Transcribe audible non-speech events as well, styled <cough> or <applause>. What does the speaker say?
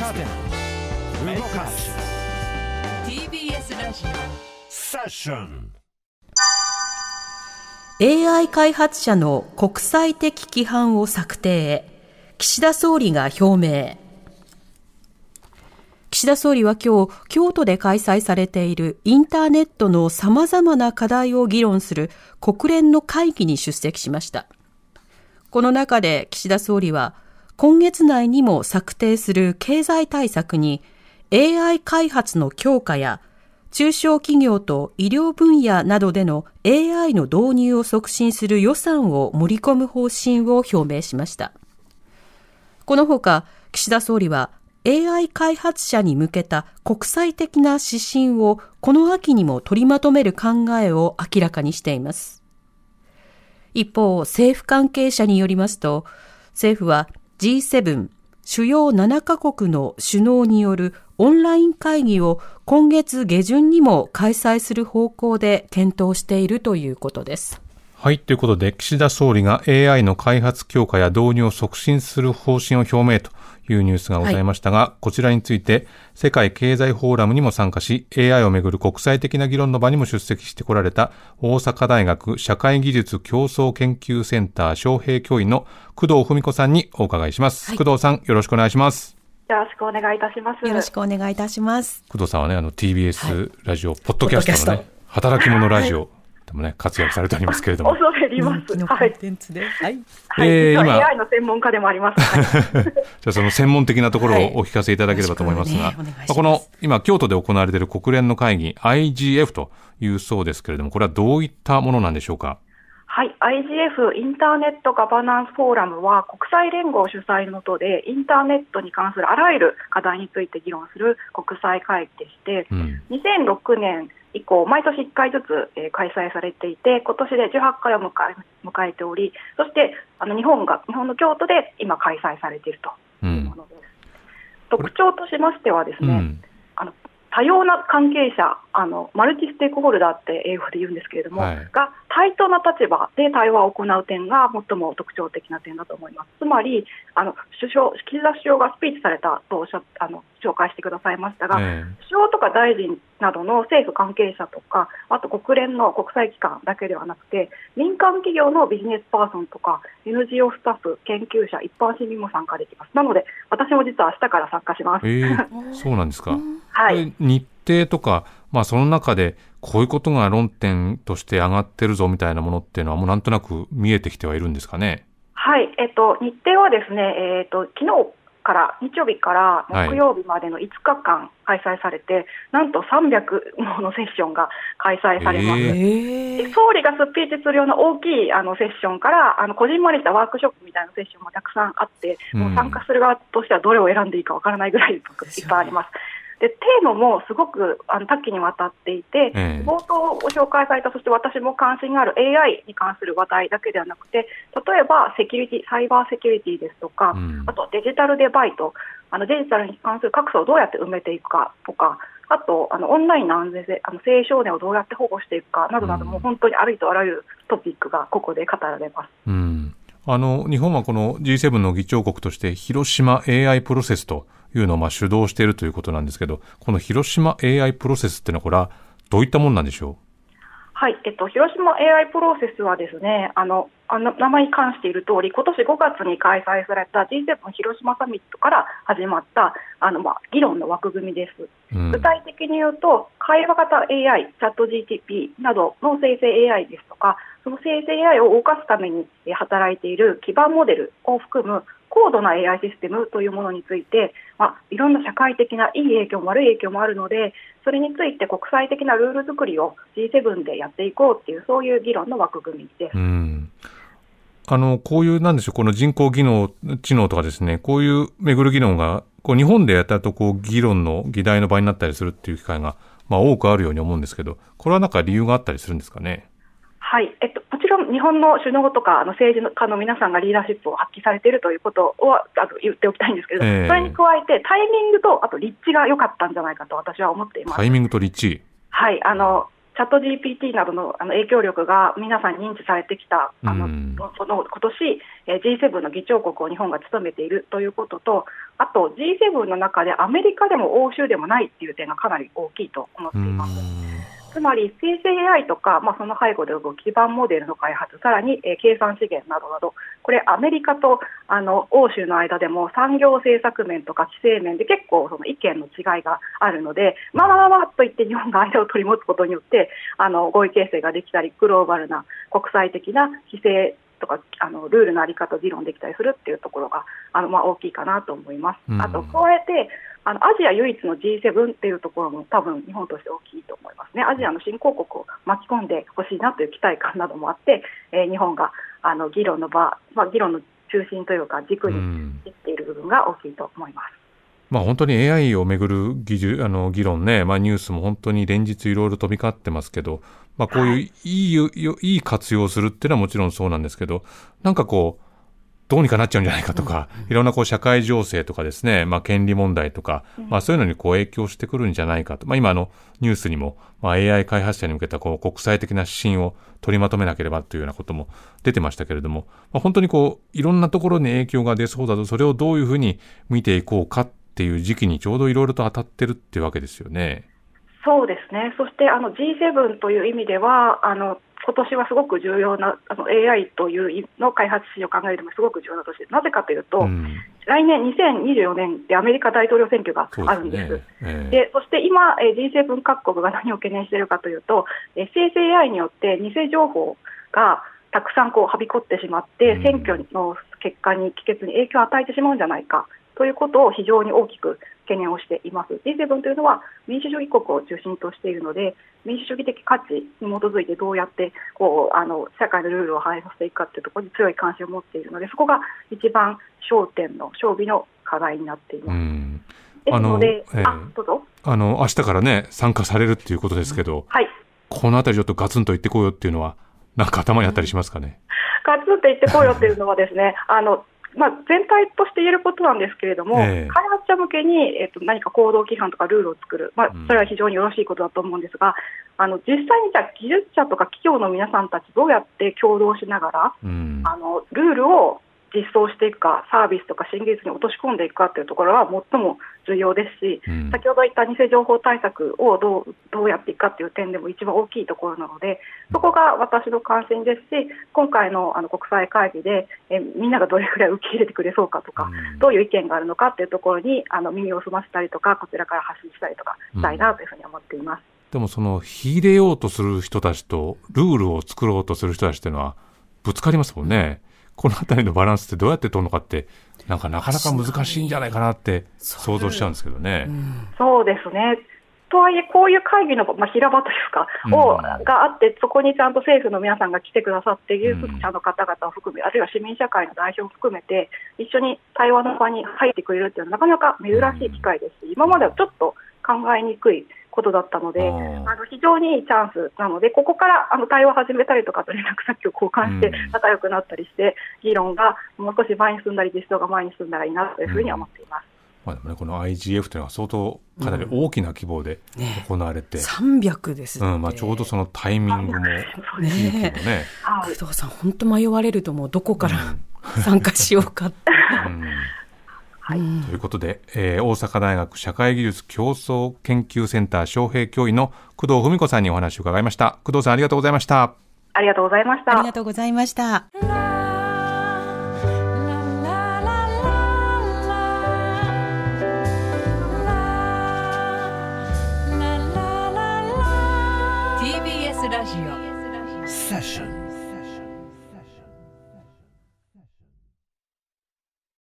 若手動かす。TBS ラジセッション AI 開発者の国際的規範を策定へ。岸田総理が表明。岸田総理は今日、京都で開催されているインターネットの様々な課題を議論する国連の会議に出席しました。この中で岸田総理は、今月内にも策定する経済対策に AI 開発の強化や中小企業と医療分野などでの AI の導入を促進する予算を盛り込む方針を表明しました。このほか、岸田総理は AI 開発者に向けた国際的な指針をこの秋にも取りまとめる考えを明らかにしています。一方、政府関係者によりますと、政府は G7 主要7カ国の首脳によるオンライン会議を今月下旬にも開催する方向で検討しているということです。はい。ということで、岸田総理が AI の開発強化や導入を促進する方針を表明というニュースがございましたが、こちらについて、世界経済フォーラムにも参加し、AI をめぐる国際的な議論の場にも出席してこられた、大阪大学社会技術競争研究センター招聘教員の工藤文子さんにお伺いします。工藤さん、よろしくお願いします。よろしくお願いいたします。よろしくお願いいたします。工藤さんはね、あの TBS ラジオ、ポッドキャストのね、働き者ラジオでもね、活躍されておりますけれども。<laughs> 恐れ入ります。のコンはい。テンツで。はい。はい、えー今 AI の専門家でもあります。はい <laughs> じゃあその専門的なところをお聞かせいただければと思いますが、はいねお願いしますまあこの今京都で行われている国連の会議 IGF というそうですけれども、これはどういったものなんでしょうか？はい、IGF インターネットガバナンスフォーラムは国際連合主催のもとでインターネットに関するあらゆる課題について議論する国際会議でして、うん。2006年以降、毎年1回ずつ、えー開催されていて、今年で18回を迎え迎えており、そしてあの日本が日本の京都で今開催されているとう。いうんものです。特徴としましてはですね、うん。多様な関係者あの、マルチステークホルダーって英語で言うんですけれども、はいが対等な立場で対話を行う点が最も特徴的な点だと思います。つまり、あの首相岸田首相がスピーチされたとおっしゃあの紹介してくださいましたが、え首相とか大臣などの政府関係者とか、あと国連の国際機関だけではなくて、民間企業のビジネスパーソンとか、NGO スタッフ、研究者、一般市民も参加できます。なので、私も実は明日から参加します。えええそうなんですか。はい。日程とか、まあその中でこういうことが論点として上がってるぞみたいなものっていうのはもうなんとなく見えてきてはいるんですかね？はい、えっと、日程はですね、えっと、昨日から、日曜日からはい木曜日までの5日間開催されて、なんと300ものセッションが開催されます。ええで総理がスピーチするような大きいあのセッションから、あのこじんまりしたワークショップみたいなセッションもたくさんあって、うんもう参加する側としてはどれを選んでいいかわからないぐらいいっぱいあります。でテーマもすごくあの多岐にわたっていて、ええ冒頭ご紹介された、そして私も関心がある AI に関する話題だけではなくて、例えばセキュリティ、サイバーセキュリティですとか、うんあとデジタルデバイト、あのデジタルに関する格差をどうやって埋めていくかとか、あとあのオンラインの安全性、あの青少年をどうやって保護していくかなどなど、うんもう本当にありとあらゆるトピックがここで語られます。うん。あの、日本はこの G7 の議長国として広島 AI プロセスというのをまあ主導しているということなんですけど、この広島 AI プロセスっていうのはこれはどういったもんなんでしょう？はい、えっと、広島 AI プロセスはですね、あの、あの名前に関している通り、今年5月に開催された G7 広島サミットから始まった、あの、まあ、議論の枠組みです。う。うん具体的に言うと、会話型 AI、チャット GTP などの生成 AI ですとか、その生成 AI を動かすためにえー働いている基盤モデルを含む高度な AI システムというものについて、まあ、いろんな社会的ないい影響も悪い影響もあるので、それについて国際的なルール作りを G7 でやっていこうっていう、そういう議論の枠組みです。うん。あの、こういう、なんでしょう、この人工技能、知能とかですね、こういう巡る議論が、こう日本でやったと、こう、議論の議題の場になったりするっていう機会が、まあ多くあるように思うんですけど、これはなんか理由があったりするんですかね？はい、えっ日本の首脳とかあの政治家の皆さんがリーダーシップを発揮されているということをあの言っておきたいんですけれども、ええそれに加えてタイミングとあと立地が良かったんじゃないかと私は思っています。タイミングと立地。はい、あのチャット GPT などのあの影響力が皆さん認知されてきた、あのうんその今年、えー G7 の議長国を日本が務めているということと、あと G7 の中でアメリカでも欧州でもないっていう点がかなり大きいと思ってういます。んつまり生成 AI とか、まあ、その背後で動く基盤モデルの開発、さらに、えー計算資源などなど、これ、アメリカとあの欧州の間でも産業政策面とか規制面で結構その意見の違いがあるので、まあまあまあまあと言って日本が間を取り持つことによって、あの合意形成ができたり、グローバルな国際的な規制とかあのルールのあり方を議論できたりするっていうところがあの、まあ、大きいかなと思います。うんあと加えてあのアジア唯一の G7 っていうところも多分日本として大きいと思いますね。アジアの新興国を巻き込んでほしいなという期待感などもあって、えー日本があの議論の場、まあ、議論の中心というか軸にうんいっている部分が大きいと思います。まあ本当に AI をめぐる議術あの議論ね、まあニュースも本当に連日いろいろ飛び交ってますけど、まあこういういいよ、いい活用をするっていうのはもちろんそうなんですけど、なんかこう、どうにかなっちゃうんじゃないかとか、いろんなこう社会情勢とかですね、まあ権利問題とか、まあそういうのにこう影響してくるんじゃないかと。まあ今あのニュースにも、まあ AI 開発者に向けたこう国際的な指針を取りまとめなければというようなことも出てましたけれども、まあ本当にこういろんなところに影響が出そうだと、それをどういうふうに見ていこうかっていう時期にちょうどいろいろと当たってるっていうわけですよね。そうですね、そしてあの G7 という意味では、あの今年はすごく重要なあの AI というの開発史を考えてもすごく重要な年。なぜかというと、うん、来年2024年でアメリカ大統領選挙があるんです。ね。ええでそして今、えー G7 各国が何を懸念しているかというと、えー生成 AI によって偽情報がたくさんこうはびこってしまって、うん選挙の結果に、帰結に影響を与えてしまうんじゃないかということを非常に大きく懸念をしています。G7 というのは民主主義国を中心としているので、民主主義的価値に基づいてどうやってこうあの社会のルールを反映させていくかというところに強い関心を持っているので、そこが一番焦点の、勝負の課題になっています。うん。ですので、あのええあどうぞ。あの、明日からね、参加されるっていうことですけど、はい。このあたりちょっとガツンと言ってこうよっていうのは、なんか頭にあったりしますかね？ガツンって言ってこいよっていうのはですね、あの、まあ、全体として言えることなんですけれども、ええ。開発者向けに、えっと、何か行動規範とかルールを作る、まあうん、それは非常によろしいことだと思うんですが、あの実際にじゃあ技術者とか企業の皆さんたちどうやって共同しながら、うん。あのルールを実装していくか、サービスとか新技術に落とし込んでいくかというところは最も重要ですし、うん先ほど言った偽情報対策をどうどうやっていくかという点でも一番大きいところなので、そこが私の関心ですし、今回のあの国際会議でえみんながどれくらい受け入れてくれそうかとか、うんどういう意見があるのかというところにあの耳を澄ませたりとか、こちらから発信したりとかしたいなというふうに思っています。でもその、秀でようとする人たちと、ルールを作ろうとする人たちっていうのは、ぶつかりますもんね。このあたりのバランスってどうやって取るのかって、なんかなかなか難しいんじゃないかなって想像しちゃうんですけどね。そうですね。とはいえ、こういう会議の、まあ、平場というか、をうんがあって、そこにちゃんと政府の皆さんが来てくださって、技術うん者の方々を含め、あるいは市民社会の代表を含めて、一緒に対話の場に入ってくれるっていうのは、なかなか珍しい機会ですし、今まではちょっと考えにくいことだったので、あの非常にいいチャンスなので、ここからあの対話を始めたりとかと連絡先を交換してうん。仲良くなったりして、議論がもう少し前に進んだり、実装が前に進んだらいいなというふうに思っています。まあでもね、この IGF というのは相当かなり大きな規模でね行われて、300ですって。うん、まあちょうどそのタイミングも、ね。ね、はい。工藤さん本当迷われると思うどこから参加しようかって、うんはいうんということで、えー大阪大学社会技術競争研究センター招聘教員の工藤文子さんにお話を伺いました。工藤さんありがとうございました。ありがとうございました。ありがとうございました。